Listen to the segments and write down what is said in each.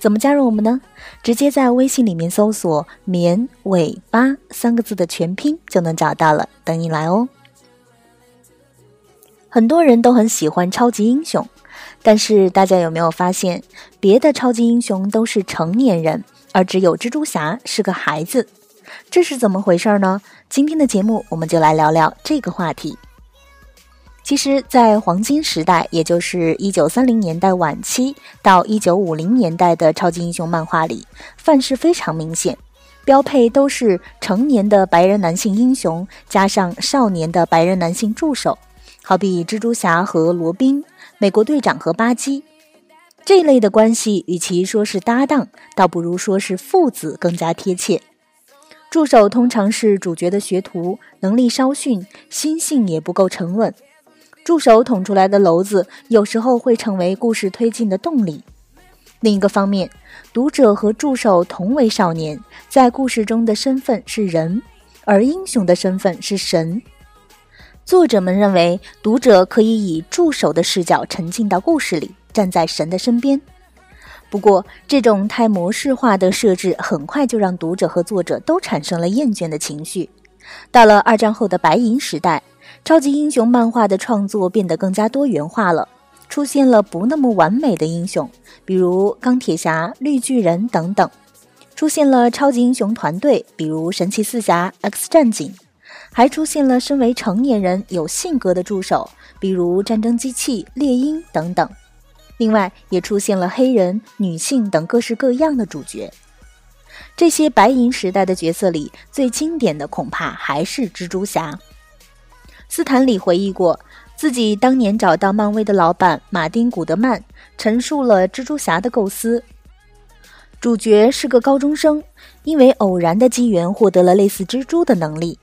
怎么加入我们呢？直接在微信里面搜索“绵尾巴”三个字的全拼就能找到了，等你来哦。很多人都很喜欢超级英雄，但是大家有没有发现，别的超级英雄都是成年人，而只有蜘蛛侠是个孩子，这是怎么回事呢？今天的节目我们就来聊聊这个话题。其实，在黄金时代，也就是一九三零年代晚期到一九五零年代的超级英雄漫画里，范式非常明显，标配都是成年的白人男性英雄加上少年的白人男性助手，好比蜘蛛侠和罗宾、美国队长和巴基这类的关系，与其说是搭档，倒不如说是父子更加贴切。助手通常是主角的学徒，能力稍逊，心性也不够沉稳。助手捅出来的篓子，有时候会成为故事推进的动力。另一个方面，读者和助手同为少年，在故事中的身份是人，而英雄的身份是神。作者们认为，读者可以以助手的视角沉浸到故事里，站在神的身边。不过，这种太模式化的设置，很快就让读者和作者都产生了厌倦的情绪。到了二战后的白银时代。超级英雄漫画的创作变得更加多元化了，出现了不那么完美的英雄，比如钢铁侠、绿巨人等等；出现了超级英雄团队，比如神奇四侠、X 战警；还出现了身为成年人有性格的助手，比如战争机器、猎鹰等等。另外，也出现了黑人、女性等各式各样的主角。这些白银时代的角色里，最经典的恐怕还是蜘蛛侠。斯坦李回忆过，自己当年找到漫威的老板马丁·古德曼，陈述了蜘蛛侠的构思。主角是个高中生，因为偶然的机缘获得了类似蜘蛛的能力。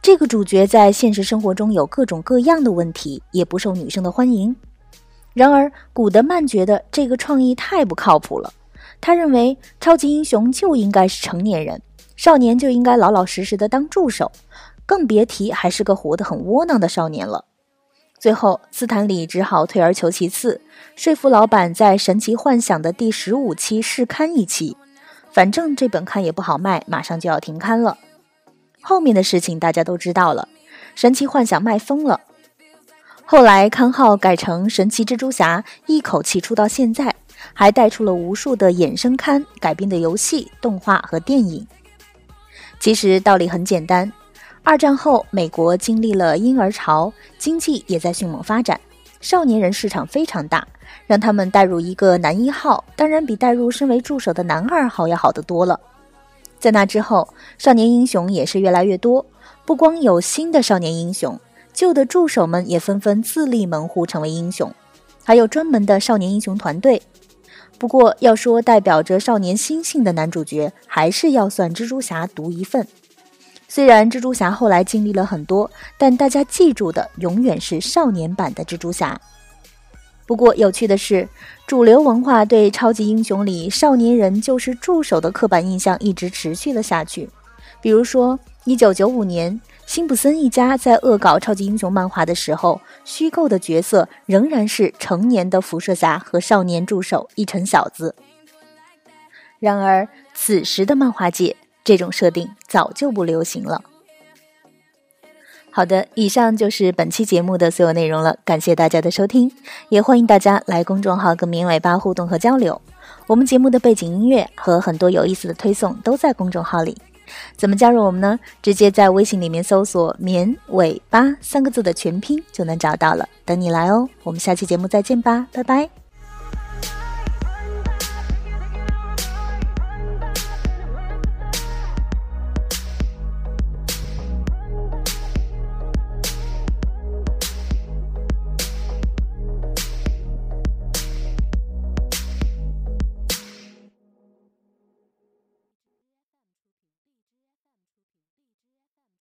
这个主角在现实生活中有各种各样的问题，也不受女生的欢迎。然而，古德曼觉得这个创意太不靠谱了。他认为，超级英雄就应该是成年人，少年就应该老老实实的当助手。更别提还是个活得很窝囊的少年了。最后，斯坦李只好退而求其次，说服老板在《神奇幻想》的第十五期试刊一期。反正这本刊也不好卖，马上就要停刊了。后面的事情大家都知道了，《神奇幻想》卖疯了。后来刊号改成《神奇蜘蛛侠》，一口气出到现在，还带出了无数的衍生刊、改编的游戏、动画和电影。其实道理很简单。二战后，美国经历了婴儿潮，经济也在迅猛发展，少年人市场非常大，让他们带入一个男一号，当然比带入身为助手的男二号要好得多了。在那之后，少年英雄也是越来越多，不光有新的少年英雄，旧的助手们也纷纷自立门户成为英雄，还有专门的少年英雄团队。不过，要说代表着少年心性的男主角，还是要算蜘蛛侠独一份。虽然蜘蛛侠后来经历了很多，但大家记住的永远是少年版的蜘蛛侠。不过有趣的是，主流文化对超级英雄里少年人就是助手的刻板印象一直持续了下去。比如说，一九九五年，辛普森一家在恶搞超级英雄漫画的时候，虚构的角色仍然是成年的辐射侠和少年助手一城小子。然而，此时的漫画界。这种设定早就不流行了。好的，以上就是本期节目的所有内容了，感谢大家的收听，也欢迎大家来公众号跟绵尾巴互动和交流。我们节目的背景音乐和很多有意思的推送都在公众号里。怎么加入我们呢？直接在微信里面搜索“绵尾巴”三个字的全拼就能找到了，等你来哦。我们下期节目再见吧，拜拜。